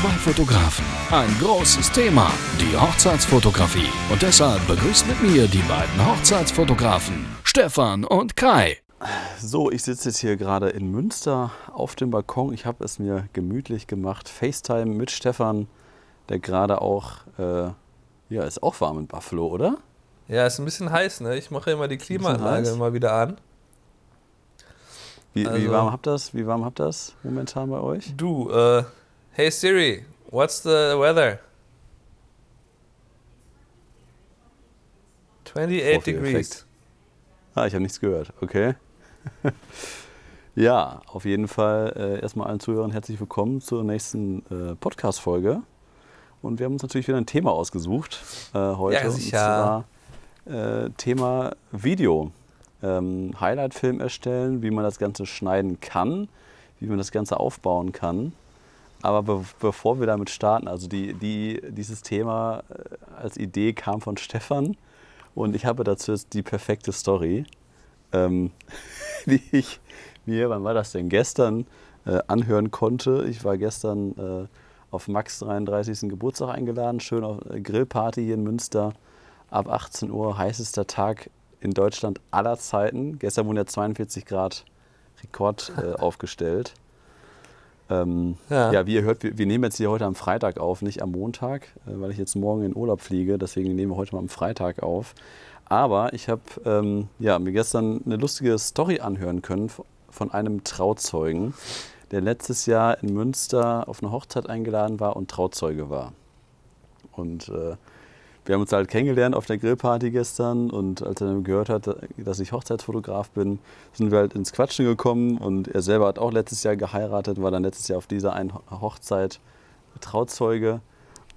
Zwei Fotografen, ein großes Thema, die Hochzeitsfotografie. Und deshalb begrüßt mit mir die beiden Hochzeitsfotografen, Stefan und Kai. So, ich sitze jetzt hier gerade in Münster auf dem Balkon. Ich habe es mir gemütlich gemacht. FaceTime mit Stefan, der gerade auch, äh, ja, ist auch warm in Buffalo, oder? Ja, ist ein bisschen heiß, ne? Ich mache immer die Klimaanlage mal wieder an. Wie, also, wie, warm habt das? Wie warm habt das momentan bei euch? Du, äh, hey Siri, what's the weather? 28 oh, degrees. Ah, ich habe nichts gehört. Okay. ja, auf jeden Fall äh, erstmal allen Zuhörern herzlich willkommen zur nächsten äh, Podcast-Folge. Und wir haben uns natürlich wieder ein Thema ausgesucht äh, heute. Ja, sicher. Und zwar äh, Thema Video. Ähm, Highlight-Film erstellen, wie man das Ganze schneiden kann, wie man das Ganze aufbauen kann. Aber be bevor wir damit starten, also die, die, dieses Thema äh, als Idee kam von Stefan und ich habe dazu jetzt die perfekte Story ähm, die ich mir, wann war das denn, gestern äh, anhören konnte. Ich war gestern äh, auf Max 33. Geburtstag eingeladen, schön auf äh, Grillparty hier in Münster. Ab 18 Uhr, heißester Tag in Deutschland aller Zeiten. Gestern wurden ja 42 Grad Rekord äh, aufgestellt. Ähm, ja. ja. wie ihr hört, wir, wir, nehmen jetzt hier heute am Freitag auf, nicht am Montag, äh, weil ich jetzt morgen in Urlaub fliege. Deswegen nehmen wir heute mal am Freitag auf. Aber ich habe ähm, ja, mir gestern eine lustige Story anhören können von einem Trauzeugen, der letztes Jahr in Münster auf eine Hochzeit eingeladen war und Trauzeuge war. Und äh, wir haben uns halt kennengelernt auf der Grillparty gestern und als er dann gehört hat, dass ich Hochzeitsfotograf bin, sind wir halt ins Quatschen gekommen und er selber hat auch letztes Jahr geheiratet, war dann letztes Jahr auf dieser einen Hochzeit Trauzeuge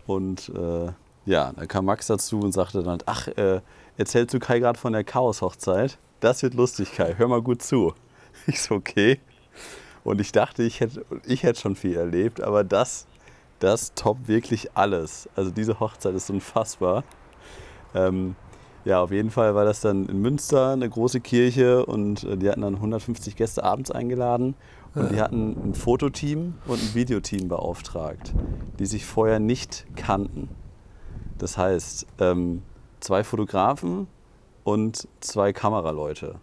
und äh, ja, dann kam Max dazu und sagte dann, ach, äh, erzählst du Kai gerade von der Chaos-Hochzeit? Das wird lustig, Kai. Hör mal gut zu. Ich so, okay. Und ich dachte, ich hätte, ich hätte schon viel erlebt, aber das, das toppt wirklich alles. Also diese Hochzeit ist unfassbar. Ähm, ja, auf jeden Fall war das dann in Münster eine große Kirche und äh, die hatten dann 150 Gäste abends eingeladen und die hatten ein Fototeam und ein Videoteam beauftragt, die sich vorher nicht kannten. Das heißt, ähm, zwei Fotografen und zwei Kameraleute.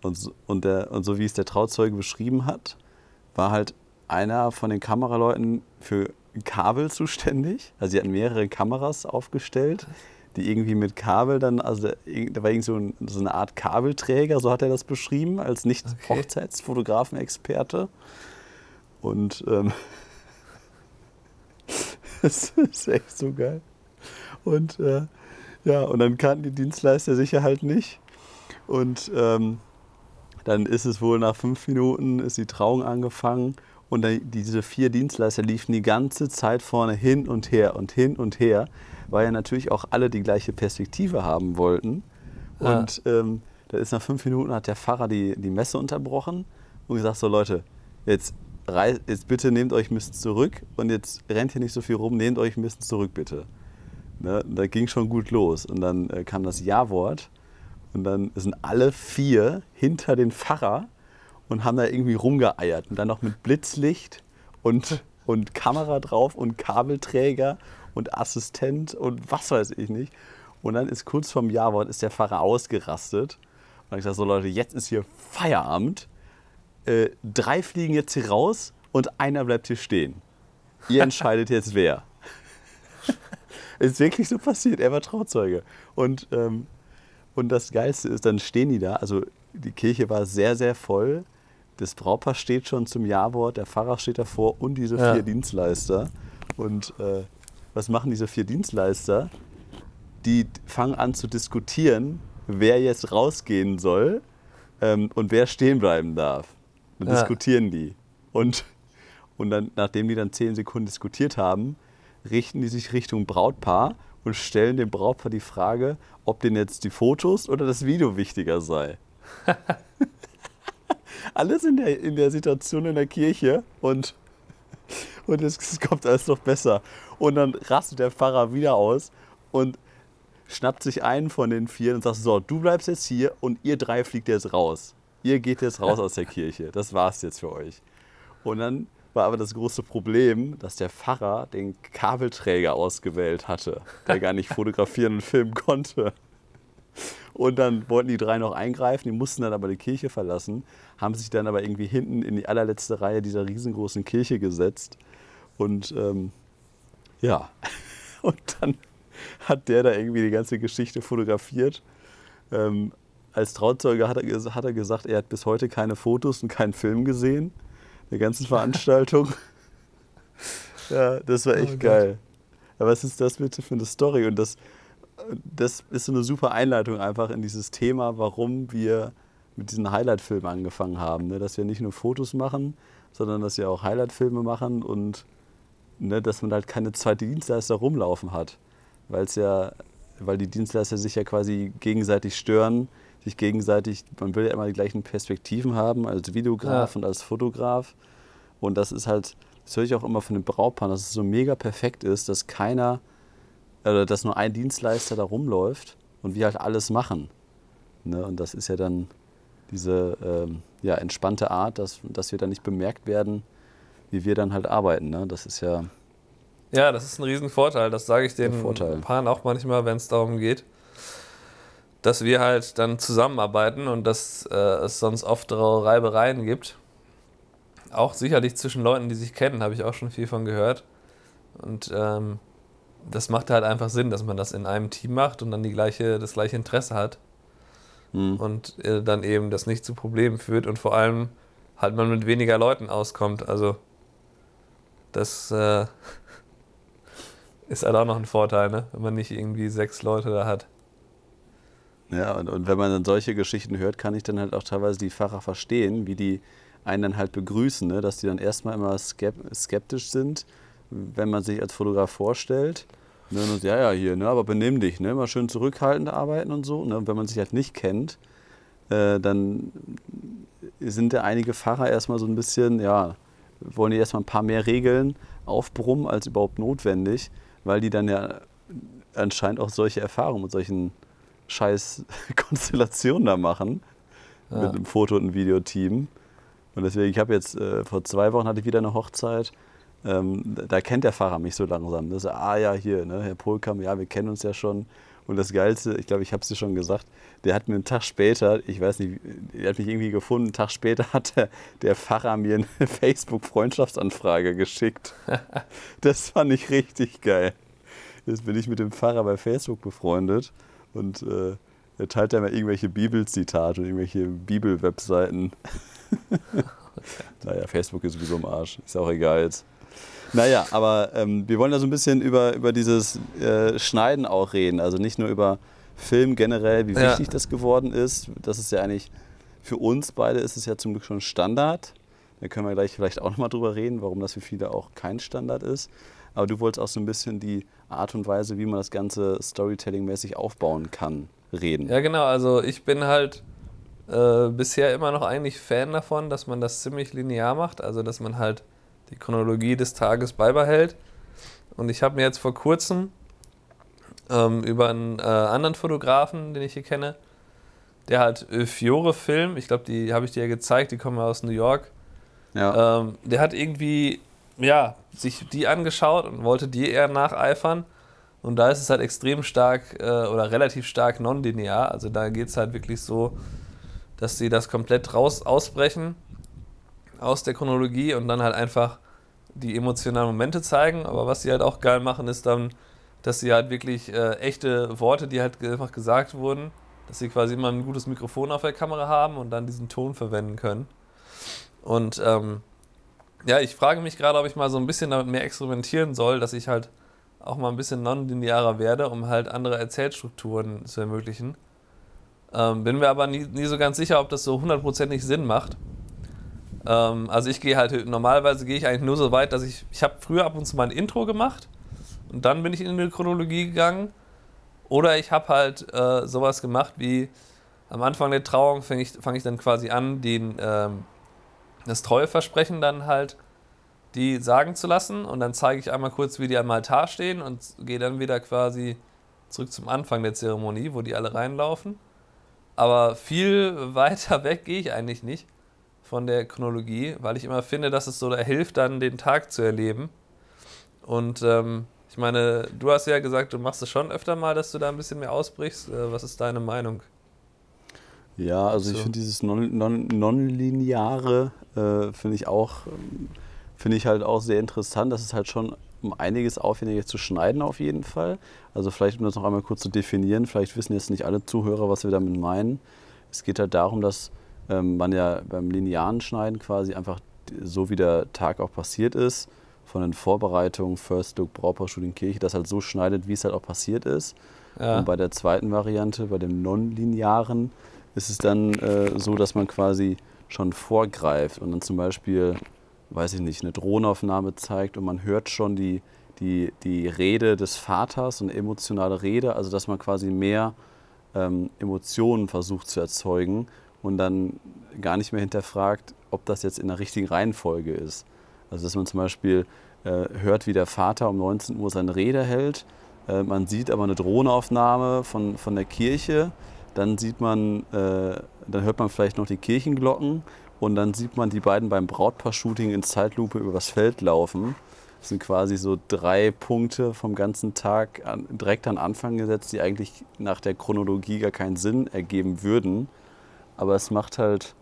Und, so, und, der, und so wie es der Trauzeuge beschrieben hat, war halt einer von den Kameraleuten für Kabel zuständig. Also sie hatten mehrere Kameras aufgestellt, die irgendwie mit Kabel dann, also da war irgendwie so, ein, so eine Art Kabelträger, so hat er das beschrieben, als Nicht-Hochzeitsfotografenexperte. Und ähm, das ist echt so geil. Und äh, ja, und dann kannten die Dienstleister sicher halt nicht. Und ähm, dann ist es wohl nach fünf Minuten, ist die Trauung angefangen und diese vier Dienstleister liefen die ganze Zeit vorne hin und her und hin und her, weil ja natürlich auch alle die gleiche Perspektive haben wollten. Ja. Und ähm, da ist nach fünf Minuten hat der Pfarrer die, die Messe unterbrochen und gesagt, so Leute, jetzt, jetzt bitte nehmt euch ein bisschen zurück und jetzt rennt hier nicht so viel rum, nehmt euch ein bisschen zurück bitte. Ne? Da ging schon gut los. Und dann äh, kam das Ja-Wort. Und dann sind alle vier hinter den Pfarrer und haben da irgendwie rumgeeiert. Und dann noch mit Blitzlicht und, und Kamera drauf und Kabelträger und Assistent und was weiß ich nicht. Und dann ist kurz vorm Ja-Wort ist der Pfarrer ausgerastet. Und ich sage so, Leute, jetzt ist hier Feierabend. Äh, drei fliegen jetzt hier raus und einer bleibt hier stehen. Ihr entscheidet jetzt wer. ist wirklich so passiert. Er war Trauzeuge. Und, ähm, und das Geilste ist, dann stehen die da. Also die Kirche war sehr, sehr voll. Das Brautpaar steht schon zum Jawort, der Pfarrer steht davor und diese vier ja. Dienstleister. Und äh, was machen diese vier Dienstleister? Die fangen an zu diskutieren, wer jetzt rausgehen soll ähm, und wer stehen bleiben darf. Dann ja. diskutieren die. Und, und dann, nachdem die dann zehn Sekunden diskutiert haben, richten die sich Richtung Brautpaar und stellen dem Brautpaar die Frage, ob denn jetzt die Fotos oder das Video wichtiger sei. alles in der, in der Situation in der Kirche und, und es, es kommt alles noch besser. Und dann rastet der Pfarrer wieder aus und schnappt sich einen von den vier und sagt: So, du bleibst jetzt hier und ihr drei fliegt jetzt raus. Ihr geht jetzt raus aus der Kirche. Das war's jetzt für euch. Und dann war aber das große Problem, dass der Pfarrer den Kabelträger ausgewählt hatte, der gar nicht fotografieren und filmen konnte. Und dann wollten die drei noch eingreifen, die mussten dann aber die Kirche verlassen, haben sich dann aber irgendwie hinten in die allerletzte Reihe dieser riesengroßen Kirche gesetzt. Und ähm, ja, und dann hat der da irgendwie die ganze Geschichte fotografiert. Ähm, als Trauzeuge hat er, hat er gesagt, er hat bis heute keine Fotos und keinen Film gesehen der ganzen Veranstaltung. ja, das war echt oh geil. Aber was ist das bitte für eine Story? Und das, das ist so eine super Einleitung einfach in dieses Thema, warum wir mit diesen Highlight-Filmen angefangen haben. Ne? Dass wir nicht nur Fotos machen, sondern dass wir auch Highlight-Filme machen und ne, dass man halt keine zweite Dienstleister rumlaufen hat. Weil es ja, weil die Dienstleister sich ja quasi gegenseitig stören, sich gegenseitig, man will ja immer die gleichen Perspektiven haben, als Videograf ja. und als Fotograf. Und das ist halt, das höre ich auch immer von den Brautpaaren, dass es so mega perfekt ist, dass keiner, oder dass nur ein Dienstleister da rumläuft und wir halt alles machen. Ne? Und das ist ja dann diese ähm, ja, entspannte Art, dass, dass wir dann nicht bemerkt werden, wie wir dann halt arbeiten. Ne? Das ist ja. Ja, das ist ein Riesenvorteil. Das sage ich den Paaren auch manchmal, wenn es darum geht, dass wir halt dann zusammenarbeiten und dass äh, es sonst oft Reibereien gibt. Auch sicherlich zwischen Leuten, die sich kennen, habe ich auch schon viel von gehört. Und ähm, das macht halt einfach Sinn, dass man das in einem Team macht und dann die gleiche, das gleiche Interesse hat. Mhm. Und äh, dann eben das nicht zu Problemen führt und vor allem halt man mit weniger Leuten auskommt. Also das äh, ist halt auch noch ein Vorteil, ne? wenn man nicht irgendwie sechs Leute da hat. Ja, und, und wenn man dann solche Geschichten hört, kann ich dann halt auch teilweise die Pfarrer verstehen, wie die einen dann halt begrüßen, ne? dass die dann erstmal immer skeptisch sind, wenn man sich als Fotograf vorstellt. Ne? Und ja, ja, hier, ne? aber benimm dich, ne? mal schön zurückhaltend arbeiten und so. Ne? Und wenn man sich halt nicht kennt, äh, dann sind ja einige Pfarrer erstmal so ein bisschen, ja, wollen die erstmal ein paar mehr Regeln aufbrummen als überhaupt notwendig, weil die dann ja anscheinend auch solche Erfahrungen mit solchen scheiß Konstellation da machen. Ja. Mit einem Foto- und Videoteam. Und deswegen, ich habe jetzt, äh, vor zwei Wochen hatte ich wieder eine Hochzeit. Ähm, da kennt der Fahrer mich so langsam. Das ist, ah ja, hier, ne, Herr Polkam, ja, wir kennen uns ja schon. Und das Geilste, ich glaube, ich habe es dir schon gesagt, der hat mir einen Tag später, ich weiß nicht, der hat mich irgendwie gefunden, einen Tag später hat der, der Pfarrer mir eine Facebook-Freundschaftsanfrage geschickt. das fand ich richtig geil. Jetzt bin ich mit dem Pfarrer bei Facebook befreundet. Und äh, er teilt ja immer irgendwelche Bibelzitate und irgendwelche Bibelwebseiten. naja, Facebook ist sowieso im Arsch. Ist auch egal jetzt. Naja, aber ähm, wir wollen ja so ein bisschen über, über dieses äh, Schneiden auch reden. Also nicht nur über Film generell, wie ja. wichtig das geworden ist. Das ist ja eigentlich für uns beide ist es ja zum Glück schon Standard. Da können wir gleich vielleicht auch nochmal drüber reden, warum das für viele auch kein Standard ist. Aber du wolltest auch so ein bisschen die Art und Weise, wie man das Ganze Storytelling-mäßig aufbauen kann, reden. Ja, genau. Also ich bin halt äh, bisher immer noch eigentlich Fan davon, dass man das ziemlich linear macht. Also dass man halt die Chronologie des Tages beibehält. Und ich habe mir jetzt vor kurzem ähm, über einen äh, anderen Fotografen, den ich hier kenne, der hat Fiore Film, ich glaube, die habe ich dir ja gezeigt, die kommen aus New York. Ja. Ähm, der hat irgendwie ja, sich die angeschaut und wollte die eher nacheifern. Und da ist es halt extrem stark äh, oder relativ stark non-linear. Also da geht es halt wirklich so, dass sie das komplett raus ausbrechen aus der Chronologie und dann halt einfach die emotionalen Momente zeigen. Aber was sie halt auch geil machen, ist dann, dass sie halt wirklich äh, echte Worte, die halt einfach gesagt wurden, dass sie quasi immer ein gutes Mikrofon auf der Kamera haben und dann diesen Ton verwenden können. Und ähm, ja, ich frage mich gerade, ob ich mal so ein bisschen damit mehr experimentieren soll, dass ich halt auch mal ein bisschen nonlinearer werde, um halt andere Erzählstrukturen zu ermöglichen. Ähm, bin mir aber nie, nie so ganz sicher, ob das so hundertprozentig Sinn macht. Ähm, also ich gehe halt, normalerweise gehe ich eigentlich nur so weit, dass ich, ich habe früher ab und zu mal ein Intro gemacht und dann bin ich in die Chronologie gegangen. Oder ich habe halt äh, sowas gemacht wie am Anfang der Trauung fange ich, fang ich dann quasi an, den, ähm, das Treueversprechen dann halt die sagen zu lassen und dann zeige ich einmal kurz, wie die am Altar stehen und gehe dann wieder quasi zurück zum Anfang der Zeremonie, wo die alle reinlaufen. Aber viel weiter weg gehe ich eigentlich nicht von der Chronologie, weil ich immer finde, dass es so da hilft, dann den Tag zu erleben. Und ähm, ich meine, du hast ja gesagt, du machst es schon öfter mal, dass du da ein bisschen mehr ausbrichst. Äh, was ist deine Meinung? Ja, also so. ich finde dieses Non-Lineare non, äh, finde ich auch, finde ich halt auch sehr interessant. Das ist halt schon um einiges aufwendiger zu schneiden auf jeden Fall. Also vielleicht, um das noch einmal kurz zu definieren, vielleicht wissen jetzt nicht alle Zuhörer, was wir damit meinen. Es geht halt darum, dass ähm, man ja beim linearen Schneiden quasi einfach so wie der Tag auch passiert ist, von den Vorbereitungen, First Look, Brautpaar, Kirche, das halt so schneidet, wie es halt auch passiert ist. Ja. Und bei der zweiten Variante, bei dem non-linearen, ist es dann äh, so, dass man quasi schon vorgreift und dann zum Beispiel, weiß ich nicht, eine Drohnenaufnahme zeigt und man hört schon die, die, die Rede des Vaters, eine emotionale Rede, also dass man quasi mehr ähm, Emotionen versucht zu erzeugen und dann gar nicht mehr hinterfragt, ob das jetzt in der richtigen Reihenfolge ist. Also dass man zum Beispiel äh, hört, wie der Vater um 19 Uhr seine Rede hält, äh, man sieht aber eine Drohnenaufnahme von, von der Kirche, dann sieht man, äh, dann hört man vielleicht noch die Kirchenglocken und dann sieht man die beiden beim Brautpaar-Shooting in Zeitlupe übers Feld laufen. Das sind quasi so drei Punkte vom ganzen Tag an, direkt an Anfang gesetzt, die eigentlich nach der Chronologie gar keinen Sinn ergeben würden. Aber es macht halt,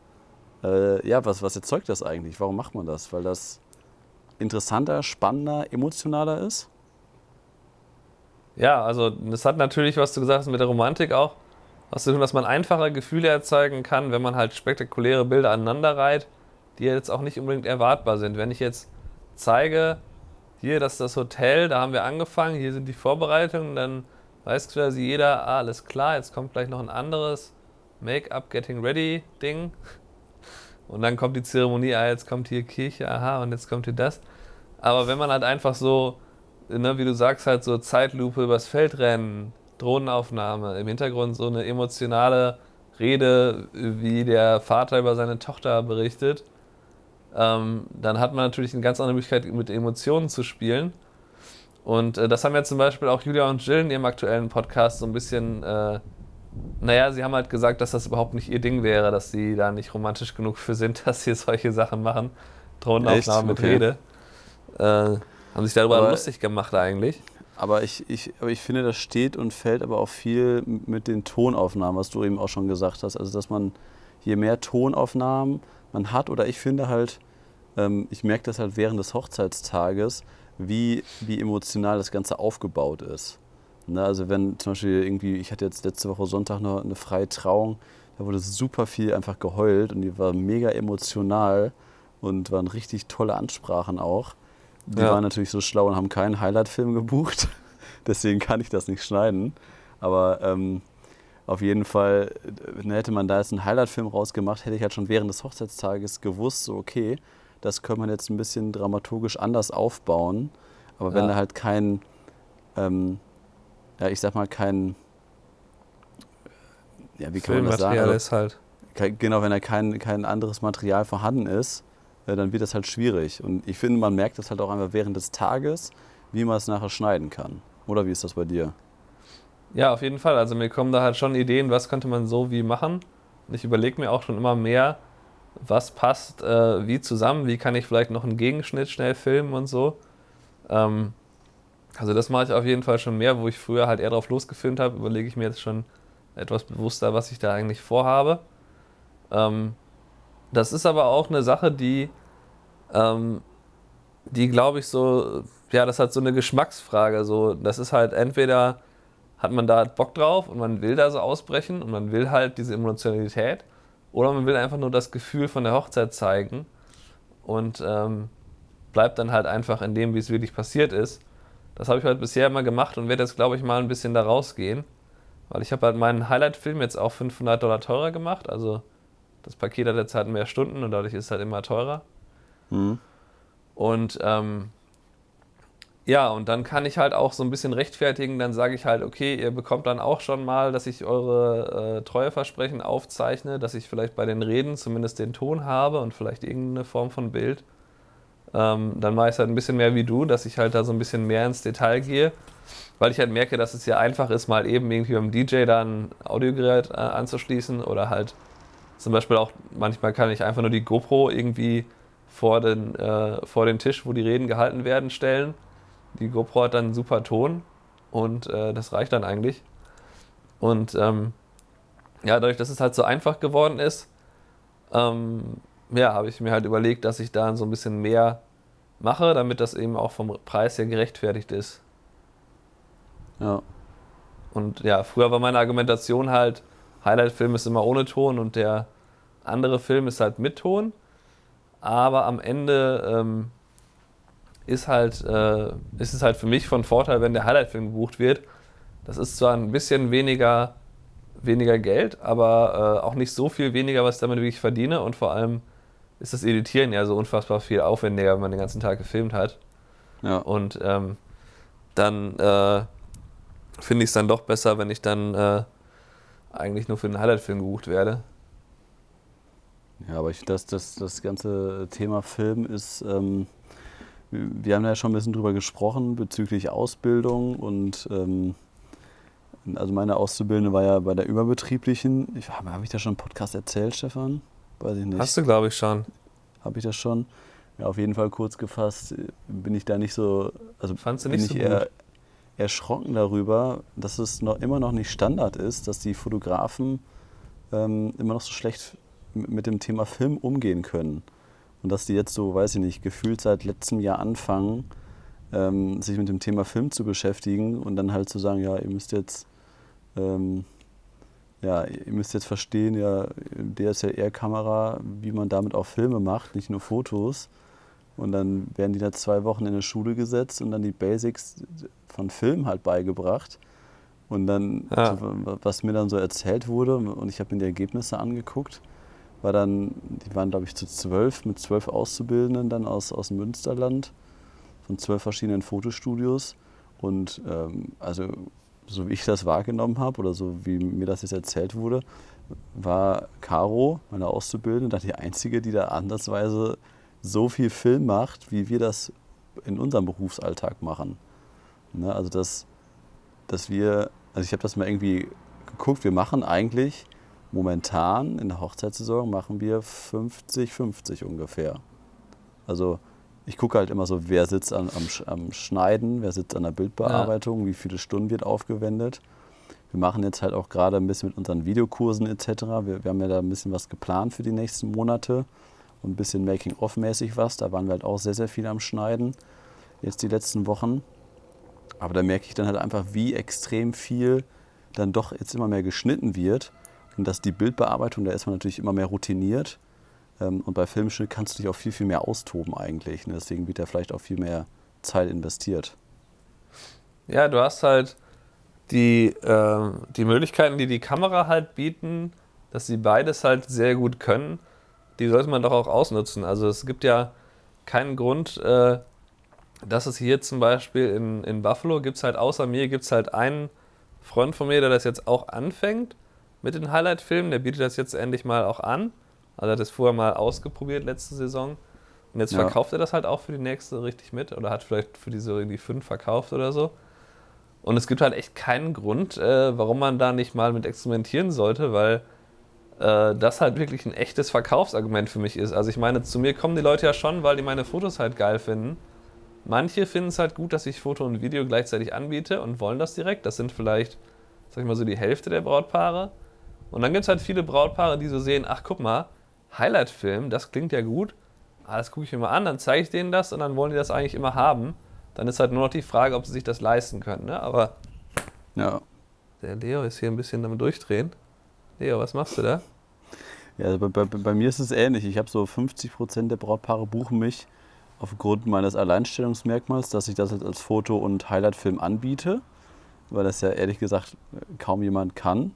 äh, ja, was, was erzeugt das eigentlich? Warum macht man das? Weil das interessanter, spannender, emotionaler ist? Ja, also das hat natürlich, was du gesagt hast, mit der Romantik auch was zu tun, dass man einfacher Gefühle erzeugen kann, wenn man halt spektakuläre Bilder aneinander reiht, die jetzt auch nicht unbedingt erwartbar sind. Wenn ich jetzt zeige, hier, das ist das Hotel, da haben wir angefangen, hier sind die Vorbereitungen, dann weiß quasi jeder, ah, alles klar, jetzt kommt gleich noch ein anderes Make-up, Getting Ready Ding. Und dann kommt die Zeremonie, ah, jetzt kommt hier Kirche, aha, und jetzt kommt hier das. Aber wenn man halt einfach so, ne, wie du sagst, halt so Zeitlupe übers Feld rennen, Drohnenaufnahme, im Hintergrund so eine emotionale Rede, wie der Vater über seine Tochter berichtet, ähm, dann hat man natürlich eine ganz andere Möglichkeit, mit Emotionen zu spielen. Und äh, das haben ja zum Beispiel auch Julia und Jill in ihrem aktuellen Podcast so ein bisschen, äh, naja, sie haben halt gesagt, dass das überhaupt nicht ihr Ding wäre, dass sie da nicht romantisch genug für sind, dass sie solche Sachen machen. Drohnenaufnahmen mit Rede. Äh, haben sich darüber Aber lustig gemacht eigentlich. Aber ich, ich, aber ich finde, das steht und fällt aber auch viel mit den Tonaufnahmen, was du eben auch schon gesagt hast. Also, dass man je mehr Tonaufnahmen man hat, oder ich finde halt, ähm, ich merke das halt während des Hochzeitstages, wie, wie emotional das Ganze aufgebaut ist. Ne, also wenn zum Beispiel irgendwie, ich hatte jetzt letzte Woche Sonntag noch eine freie Trauung, da wurde super viel einfach geheult und die war mega emotional und waren richtig tolle Ansprachen auch. Die ja. waren natürlich so schlau und haben keinen Highlight-Film gebucht. Deswegen kann ich das nicht schneiden. Aber ähm, auf jeden Fall, äh, hätte man da jetzt einen Highlight-Film rausgemacht, hätte ich halt schon während des Hochzeitstages gewusst, so okay, das könnte man jetzt ein bisschen dramaturgisch anders aufbauen. Aber ja. wenn da halt kein, ähm, ja, ich sag mal, kein, ja, wie kann man das sagen? Also, ist halt. Genau, wenn da kein, kein anderes Material vorhanden ist, äh, dann wird das halt schwierig. Und ich finde, man merkt das halt auch einfach während des Tages, wie man es nachher schneiden kann. Oder wie ist das bei dir? Ja, auf jeden Fall. Also mir kommen da halt schon Ideen, was könnte man so wie machen. Und ich überlege mir auch schon immer mehr, was passt äh, wie zusammen, wie kann ich vielleicht noch einen Gegenschnitt schnell filmen und so. Ähm, also das mache ich auf jeden Fall schon mehr, wo ich früher halt eher drauf losgefilmt habe, überlege ich mir jetzt schon etwas bewusster, was ich da eigentlich vorhabe. Ähm, das ist aber auch eine Sache, die, ähm, die glaube ich so, ja, das hat so eine Geschmacksfrage. So, das ist halt entweder hat man da Bock drauf und man will da so ausbrechen und man will halt diese Emotionalität oder man will einfach nur das Gefühl von der Hochzeit zeigen und ähm, bleibt dann halt einfach in dem, wie es wirklich passiert ist. Das habe ich halt bisher immer gemacht und werde jetzt, glaube ich, mal ein bisschen da rausgehen. Weil ich habe halt meinen Highlight-Film jetzt auch 500 Dollar teurer gemacht. Also das Paket hat jetzt halt mehr Stunden und dadurch ist es halt immer teurer. Mhm. Und ähm, ja, und dann kann ich halt auch so ein bisschen rechtfertigen. Dann sage ich halt, okay, ihr bekommt dann auch schon mal, dass ich eure äh, Treueversprechen aufzeichne, dass ich vielleicht bei den Reden zumindest den Ton habe und vielleicht irgendeine Form von Bild. Ähm, dann mache ich es halt ein bisschen mehr wie du, dass ich halt da so ein bisschen mehr ins Detail gehe, weil ich halt merke, dass es ja einfach ist, mal eben irgendwie beim DJ da ein Audiogerät äh, anzuschließen oder halt Zum Beispiel auch, manchmal kann ich einfach nur die GoPro irgendwie vor den, äh, vor den Tisch, wo die Reden gehalten werden, stellen. Die GoPro hat dann einen super Ton und äh, das reicht dann eigentlich. Und ähm, ja, dadurch, dass es halt so einfach geworden ist, ähm, ja, habe ich mir halt überlegt, dass ich da so ein bisschen mehr mache, damit das eben auch vom Preis her gerechtfertigt ist. Ja. Und ja, früher war meine Argumentation halt, Highlight-Film ist immer ohne Ton und der andere Film ist halt mit Ton. Aber am Ende ähm, ist, halt, äh, ist es halt für mich von Vorteil, wenn der Highlight-Film gebucht wird. Das ist zwar ein bisschen weniger, weniger Geld, aber äh, auch nicht so viel weniger, was ich damit wirklich verdiene. Und vor allem ist das Editieren ja so unfassbar viel aufwendiger, wenn man den ganzen Tag gefilmt hat. Ja. Und ähm, dann äh, finde ich es dann doch besser, wenn ich dann äh, eigentlich nur für den Highlight-Film gebucht werde. Ja, aber ich, das, das, das ganze Thema Film ist, ähm, wir haben ja schon ein bisschen drüber gesprochen bezüglich Ausbildung und ähm, also meine Auszubildende war ja bei der überbetrieblichen. Ich, Habe ich da schon einen Podcast erzählt, Stefan? Weiß ich nicht. Hast du, glaube ich, schon. Habe ich das schon? Ja, auf jeden Fall kurz gefasst bin ich da nicht so, also Fandst du bin nicht ich so eher gut? erschrocken darüber, dass es noch immer noch nicht Standard ist, dass die Fotografen ähm, immer noch so schlecht mit dem Thema Film umgehen können. Und dass die jetzt so, weiß ich nicht, gefühlt seit letztem Jahr anfangen, ähm, sich mit dem Thema Film zu beschäftigen und dann halt zu sagen, ja, ihr müsst jetzt, ähm, ja, ihr müsst jetzt verstehen, ja, DSLR-Kamera, wie man damit auch Filme macht, nicht nur Fotos. Und dann werden die da zwei Wochen in eine Schule gesetzt und dann die Basics von Film halt beigebracht. Und dann, Ja. so, was mir dann so erzählt wurde, und ich habe mir die Ergebnisse angeguckt, war dann, die waren glaube ich zu zwölf, mit zwölf Auszubildenden dann aus, aus Münsterland, von zwölf verschiedenen Fotostudios. Und ähm, also, so wie ich das wahrgenommen habe oder so wie mir das jetzt erzählt wurde, war Caro, meine Auszubildende, die einzige, die da ansatzweise so viel Film macht, wie wir das in unserem Berufsalltag machen. Ne, also dass, dass wir, also ich habe das mal irgendwie geguckt, wir machen eigentlich momentan in der Hochzeitssaison machen wir 50-50 ungefähr. Also ich gucke halt immer so, wer sitzt an, am, am Schneiden, wer sitzt an der Bildbearbeitung, wie viele Stunden wird aufgewendet. Wir machen jetzt halt auch gerade ein bisschen mit unseren Videokursen etc. Wir, wir haben ja da ein bisschen was geplant für die nächsten Monate und ein bisschen Making-of-mäßig was. Da waren wir halt auch sehr, sehr viel am Schneiden jetzt die letzten Wochen. Aber da merke ich dann halt einfach, wie extrem viel dann doch jetzt immer mehr geschnitten wird. Und dass die Bildbearbeitung, da ist man natürlich immer mehr routiniert. Ähm, Und bei Filmschnitt kannst du dich auch viel, viel mehr austoben eigentlich. ne? Deswegen wird da vielleicht auch viel mehr Zeit investiert. Ja, du hast halt die, äh, die Möglichkeiten, die die Kamera halt bieten, dass sie beides halt sehr gut können, die sollte man doch auch ausnutzen. Also es gibt ja keinen Grund, äh, dass es hier zum Beispiel in, in Buffalo gibt es halt außer mir, gibt es halt einen Freund von mir, der das jetzt auch anfängt mit den Highlight-Filmen, der bietet das jetzt endlich mal auch an. Also er hat das vorher mal ausgeprobiert letzte Saison. Und jetzt Ja. verkauft er das halt auch für die nächste richtig mit oder hat vielleicht für diese irgendwie fünf verkauft oder so. Und es gibt halt echt keinen Grund, äh, warum man da nicht mal mit experimentieren sollte, weil äh, das halt wirklich ein echtes Verkaufsargument für mich ist. Also ich meine, zu mir kommen die Leute ja schon, weil die meine Fotos halt geil finden. Manche finden es halt gut, dass ich Foto und Video gleichzeitig anbiete und wollen das direkt. Das sind vielleicht, sag ich mal so, die Hälfte der Brautpaare. Und dann gibt es halt viele Brautpaare, die so sehen, ach guck mal, Highlight-Film, das klingt ja gut. Ah, das gucke ich mir mal an, dann zeige ich denen das und dann wollen die das eigentlich immer haben. Dann ist halt nur noch die Frage, ob sie sich das leisten können. Ne? Aber Ja. der Leo ist hier ein bisschen damit durchdrehen. Leo, was machst du da? Ja, also bei, bei, bei mir ist es ähnlich. Ich habe so 50 Prozent der Brautpaare buchen mich aufgrund meines Alleinstellungsmerkmals, dass ich das jetzt als Foto- und Highlight-Film anbiete, weil das ja ehrlich gesagt kaum jemand kann.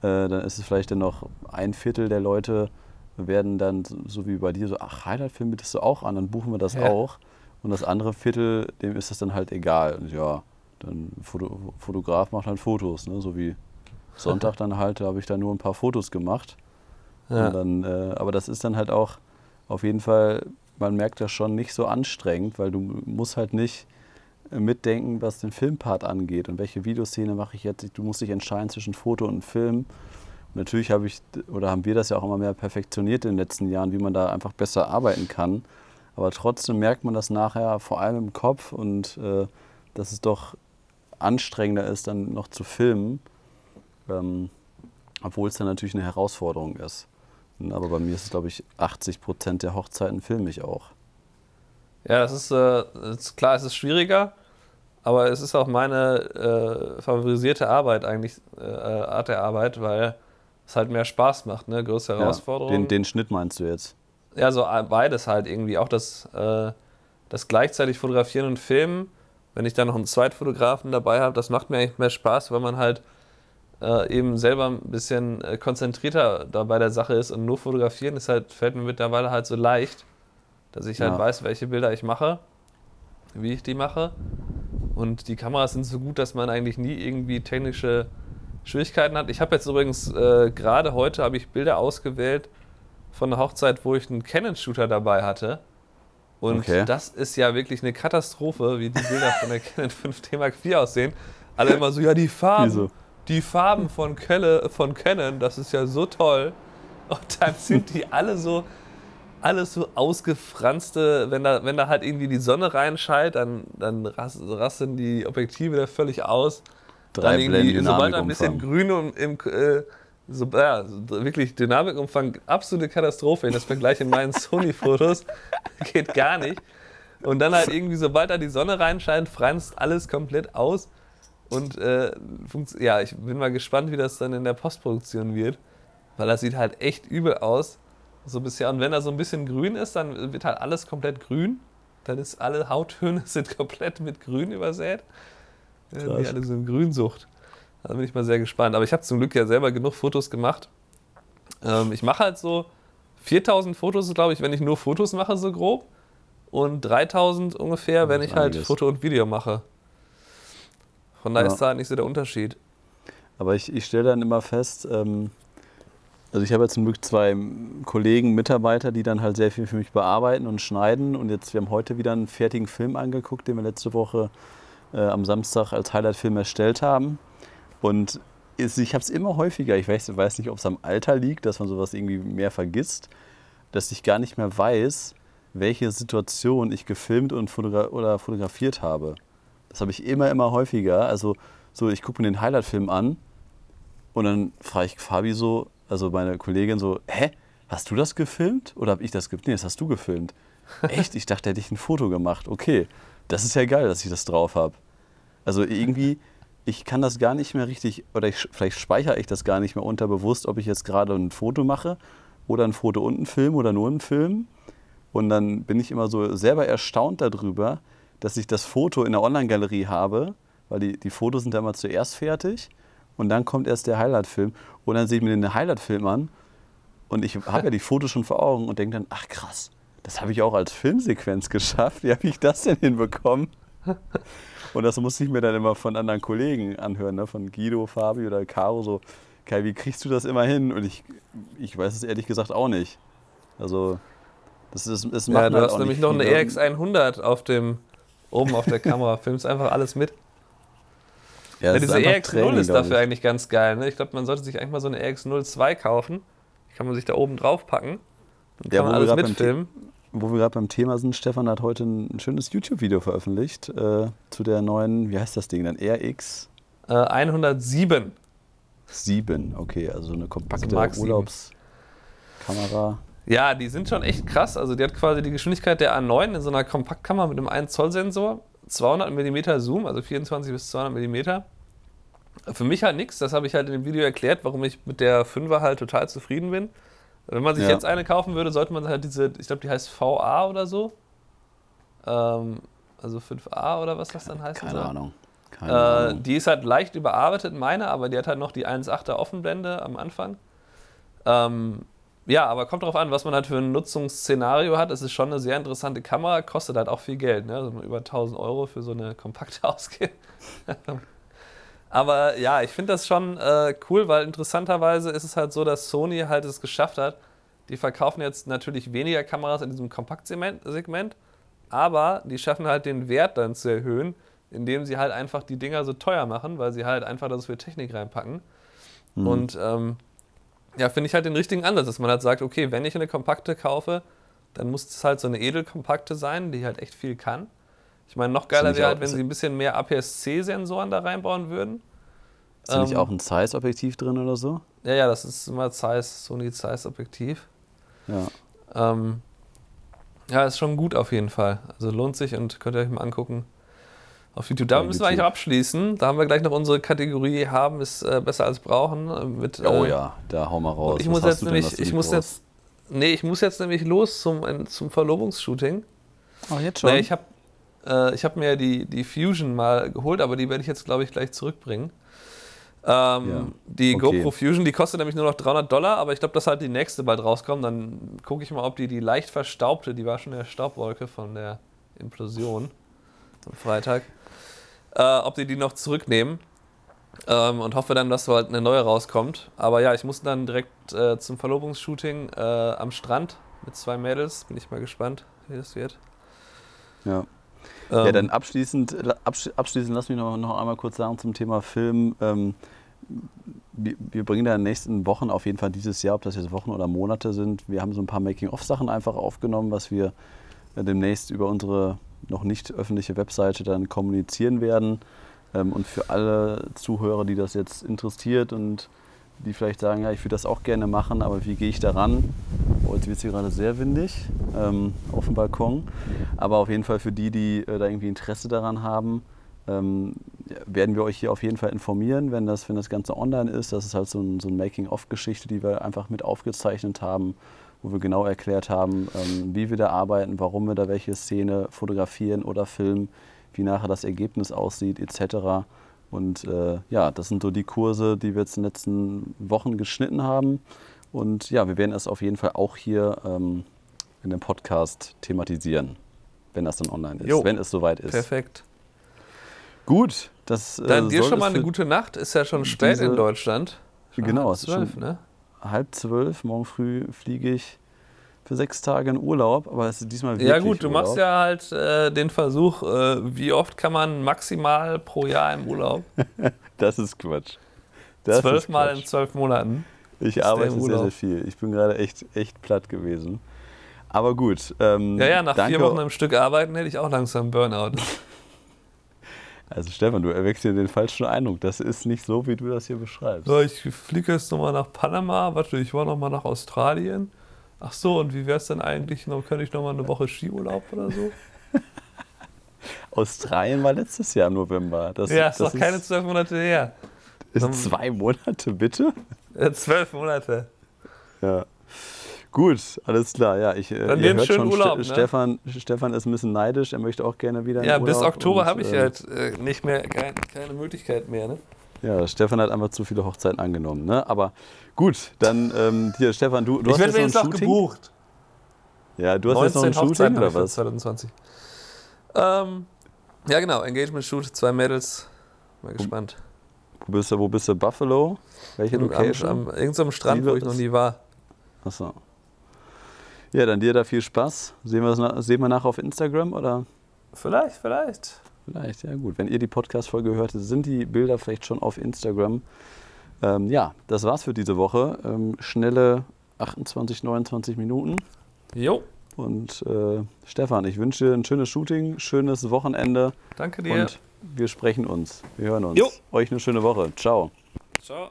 Äh, dann ist es vielleicht dann noch ein Viertel der Leute werden dann so- wie bei dir so, ach, Highlight-Film bietest du auch an, dann buchen wir das Ja. auch. Und das andere Viertel, dem ist das dann halt egal. Und ja, dann Foto, Fotograf macht halt Fotos, ne? so wie Sonntag dann halt, da habe ich dann nur ein paar Fotos gemacht. Ja. Und dann, äh, aber das ist dann halt auch auf jeden Fall, man merkt das schon nicht so anstrengend, weil du musst halt nicht äh, mitdenken, was den Filmpart angeht und welche Videoszene mache ich jetzt. Du musst dich entscheiden zwischen Foto und Film. Natürlich habe ich oder haben wir das ja auch immer mehr perfektioniert in den letzten Jahren, wie man da einfach besser arbeiten kann. Aber trotzdem merkt man das nachher vor allem im Kopf und äh, dass es doch anstrengender ist, dann noch zu filmen, ähm, obwohl es dann natürlich eine Herausforderung ist. Aber bei mir ist es, glaube ich, 80 Prozent der Hochzeiten filme ich auch. Ja, das ist, äh, ist klar, es ist schwieriger, aber es ist auch meine äh, favorisierte Arbeit eigentlich, äh, Art der Arbeit, weil es halt mehr Spaß macht, ne? Größere Herausforderung. Den, den Schnitt meinst du jetzt? Ja, so äh, beides halt irgendwie. Auch das, äh, das gleichzeitig Fotografieren und Filmen, wenn ich dann noch einen Zweitfotografen dabei habe, das macht mir eigentlich mehr Spaß, weil man halt äh, eben selber ein bisschen äh, konzentrierter da bei der Sache ist und nur fotografieren ist halt, fällt mir mittlerweile halt so leicht, dass ich halt ja. weiß, welche Bilder ich mache, wie ich die mache. Und die Kameras sind so gut, dass man eigentlich nie irgendwie technische Schwierigkeiten hat. Ich habe jetzt übrigens äh, gerade heute habe ich Bilder ausgewählt von einer Hochzeit, wo ich einen Canon-Shooter dabei hatte. Und okay. das ist ja wirklich eine Katastrophe, wie die Bilder von der Canon 5D Mark IV aussehen. Alle immer so, ja, die Farben. Wieso? die Farben von, Kelle, von Canon, das ist ja so toll. Und dann sind die alle so, alles so ausgefranste, wenn da, wenn da halt irgendwie die Sonne reinschallt, dann, dann rasten die Objektive da völlig aus. Drei dann irgendwie, sobald ein bisschen Grün und im, äh, so, ja, wirklich Dynamikumfang, absolute Katastrophe. Das Vergleich in meinen Sony-Fotos geht gar nicht. Und dann halt irgendwie, sobald da die Sonne reinscheint, franzt alles komplett aus. Und äh, ja, ich bin mal gespannt, wie das dann in der Postproduktion wird. Weil das sieht halt echt übel aus. So bisher. Und wenn da so ein bisschen grün ist, dann wird halt alles komplett grün. Dann ist alle Hauttöne sind komplett mit Grün übersät. Krass. Die alle so in Grünsucht. Da bin ich mal sehr gespannt. Aber ich habe zum Glück ja selber genug Fotos gemacht. Ähm, ich mache halt so 4000 Fotos, glaube ich, wenn ich nur Fotos mache, so grob. Und 3000 ungefähr, wenn ich halt Foto und Video mache. Von daher ja. ist da nicht so der Unterschied. Aber ich, ich stelle dann immer fest, ähm, also ich habe jetzt zum Glück zwei Kollegen, Mitarbeiter, die dann halt sehr viel für mich bearbeiten und schneiden. Und jetzt, wir haben heute wieder einen fertigen Film angeguckt, den wir letzte Woche äh, am Samstag als Highlight-Film erstellt haben. Und ist, ich habe es immer häufiger, ich weiß, weiß nicht, ob es am Alter liegt, dass man sowas irgendwie mehr vergisst, dass ich gar nicht mehr weiß, welche Situation ich gefilmt und fotogra oder fotografiert habe. Das habe ich immer, immer häufiger. Also so, ich gucke mir den Highlight-Film an und dann frage ich Fabi so, also meine Kollegin so, hä, hast du das gefilmt oder habe ich das gefilmt? Nee, das hast du gefilmt. Echt? Ich dachte, hätte ich ein Foto gemacht. Okay, das ist ja geil, dass ich das drauf habe. Also irgendwie, ich kann das gar nicht mehr richtig, oder ich, vielleicht speichere ich das gar nicht mehr unterbewusst, ob ich jetzt gerade ein Foto mache oder ein Foto und einen Film oder nur einen Film. Und dann bin ich immer so selber erstaunt darüber, dass ich das Foto in der Online-Galerie habe, weil die, die Fotos sind da immer zuerst fertig und dann kommt erst der Highlight-Film. Und dann sehe ich mir den Highlight-Film an und ich habe ja die Fotos schon vor Augen und denke dann, ach krass, das habe ich auch als Filmsequenz geschafft. Wie habe ich das denn hinbekommen? Und das musste ich mir dann immer von anderen Kollegen anhören, ne? von Guido, Fabi oder Caro, so, Kai, wie kriegst du das immer hin? Und ich, ich weiß es ehrlich gesagt auch nicht. Also, das ist, es macht ja, du halt hast nämlich noch eine RX 100 auf dem oben auf der Kamera, filmst einfach alles mit. Ja, ja diese EX0 ist dafür eigentlich ganz geil. Ne? Ich glaube, man sollte sich eigentlich mal so eine EX02 kaufen. Die kann man sich da oben drauf packen. Dann kann ja, man alles mitfilmen. Wo wir gerade beim Thema sind, Stefan hat heute ein schönes YouTube-Video veröffentlicht äh, zu der neuen, wie heißt das Ding dann? RX? Äh, 107. 7, okay, also eine kompakte also Urlaubskamera. Ja, die sind schon echt krass. Also die hat quasi die Geschwindigkeit der A9 in so einer Kompaktkamera mit einem 1 Zoll Sensor, 200 mm Zoom, also 24 bis 200 mm. Für mich halt nichts, das habe ich halt in dem Video erklärt, warum ich mit der 5er halt total zufrieden bin. Wenn man sich ja. jetzt eine kaufen würde, sollte man halt diese, ich glaube, die heißt VA oder so. Ähm, also 5A oder was das dann heißt. Keine so. Ahnung. Keine äh, Ahnung. Die ist halt leicht überarbeitet, meine, aber die hat halt noch die 1.8er Offenblende am Anfang. Ähm, ja, aber kommt darauf an, was man halt für ein Nutzungsszenario hat. Es ist schon eine sehr interessante Kamera, kostet halt auch viel Geld, ne? also über 1000 Euro für so eine kompakte ausgeben. Aber ja, ich finde das schon äh, cool, weil interessanterweise ist es halt so, dass Sony halt es geschafft hat. Die verkaufen jetzt natürlich weniger Kameras in diesem Kompaktsegment, aber die schaffen halt den Wert dann zu erhöhen, indem sie halt einfach die Dinger so teuer machen, weil sie halt einfach da so viel Technik reinpacken. Mhm. Und ähm, ja, finde ich halt den richtigen Ansatz, dass man halt sagt, okay, wenn ich eine kompakte kaufe, dann muss es halt so eine edelkompakte sein, die halt echt viel kann. Ich meine, noch geiler nicht wäre halt, wenn sie ein bisschen mehr APS-C-Sensoren da reinbauen würden. Ist da nicht Ähm, auch ein Zeiss-Objektiv drin oder so? Ja, ja, das ist immer Zeiss, Sony Zeiss-Objektiv. Ja. Ähm, ja, ist schon gut auf jeden Fall. Also lohnt sich und könnt ihr euch mal angucken auf YouTube. Da Ja, müssen wir eigentlich auch abschließen. Da haben wir gleich noch unsere Kategorie haben ist äh, besser als brauchen. äh, Mit, Oh äh, ja, da hau mal raus. Ich Was muss jetzt denn, nämlich, ich muss jetzt, nee, ich muss jetzt nämlich los zum, zum Verlobungsshooting. Ach, jetzt schon? Nee, ich habe äh, ich hab mir die, die Fusion mal geholt, aber die werde ich jetzt, glaube ich, gleich zurückbringen. Ähm, Ja, Die okay. GoPro Fusion, die kostet nämlich nur noch 300 Dollar, aber ich glaube, dass halt die nächste bald rauskommt. Dann gucke ich mal, ob die die leicht verstaubte, die war schon in der Staubwolke von der Implosion am Freitag, äh, ob die die noch zurücknehmen. Ähm, und hoffe dann, dass halt eine neue rauskommt. Aber ja, ich muss dann direkt äh, zum Verlobungsshooting äh, am Strand mit zwei Mädels. Bin ich mal gespannt, wie das wird. ja. Ja, Ähm, dann abschließend, absch- abschließend lass mich noch, noch einmal kurz sagen zum Thema Film. Ähm, wir, wir bringen da in den nächsten Wochen auf jeden Fall dieses Jahr, ob das jetzt Wochen oder Monate sind, wir haben so ein paar Making-of-Sachen einfach aufgenommen, was wir äh, demnächst über unsere noch nicht öffentliche Webseite dann kommunizieren werden. Ähm, und für alle Zuhörer, die das jetzt interessiert und die vielleicht sagen, ja, ich würde das auch gerne machen, aber wie gehe ich daran? Jetzt wird es hier gerade sehr windig ähm, auf dem Balkon. Aber auf jeden Fall für die, die äh, da irgendwie Interesse daran haben, ähm, werden wir euch hier auf jeden Fall informieren, wenn das, wenn das Ganze online ist. Das ist halt so ein, so ein Making-of-Geschichte, die wir einfach mit aufgezeichnet haben, wo wir genau erklärt haben, ähm, wie wir da arbeiten, warum wir da welche Szene fotografieren oder filmen, wie nachher das Ergebnis aussieht, etc. Und äh, ja, das sind so die Kurse, die wir jetzt in den letzten Wochen geschnitten haben. Und ja, wir werden es auf jeden Fall auch hier ähm, in dem Podcast thematisieren, wenn das dann online ist, Jo. wenn es soweit ist. perfekt. Gut, das äh, Dann dir schon mal eine gute Nacht. Ist ja schon spät in Deutschland. Schon Genau, halb es ist zwölf, schon- ne? halb zwölf. Morgen früh fliege ich für sechs Tage in Urlaub, aber es ist diesmal wirklich Ja gut, du Urlaub. machst ja halt äh, den Versuch, äh, wie oft kann man maximal pro Jahr im Urlaub? Das ist Quatsch. Das Zwölf ist Mal Quatsch. in zwölf Monaten. Ich arbeite sehr, sehr viel. Ich bin gerade echt, echt platt gewesen. Aber gut. Ähm, Ja, ja, nach danke. vier Wochen am Stück arbeiten hätte ich auch langsam Burnout. Also Stefan, du erweckst hier den falschen Eindruck. Das ist nicht so, wie du das hier beschreibst. So, ich fliege jetzt nochmal nach Panama. Warte, ich war nochmal nach Australien. Ach so, und wie wäre es denn eigentlich noch? Könnte ich nochmal eine Woche Skiurlaub oder so? Australien war letztes Jahr im November. Das, ja, ist das doch keine zwölf Monate her. ist zwei Monate, bitte? Äh, Zwölf Monate. Ja. Gut, alles klar. Ja, ich, äh, Dann ihr hört schon, Urlaub, Ste ne? Stefan, Stefan ist ein bisschen neidisch. Er möchte auch gerne wieder in Ja, Urlaub. bis Oktober habe ich ähm, halt äh, nicht mehr, kein, keine Möglichkeit mehr. Ne? Ja, Stefan hat einfach zu viele Hochzeiten angenommen. Ne? Aber gut, dann ähm, hier, Stefan, du, du ich hast werde jetzt noch ein Shooting. gebucht. Ja, du hast jetzt noch ein Shooting Hochzeiten habe oder was? 2020. Ähm, ja, genau. Engagement Shoot, zwei Mädels. Mal gespannt. Wo bist du? Wo bist du? Buffalo? Welche Am, Location? am irgendeinem Strand, wo ich noch nie war. Achso. Ja, dann dir da viel Spaß. Sehen sehen wir nachher auf Instagram oder? Vielleicht, vielleicht. Vielleicht, ja gut. Wenn ihr die Podcast-Folge hört, sind die Bilder vielleicht schon auf Instagram. Ähm, ja, das war's für diese Woche. Ähm, schnelle 28, 29 Minuten. Jo, Und äh, Stefan, ich wünsche dir ein schönes Shooting, schönes Wochenende danke dir. und wir sprechen uns. Wir hören uns. Jo. Euch eine schöne Woche. Ciao. Ciao.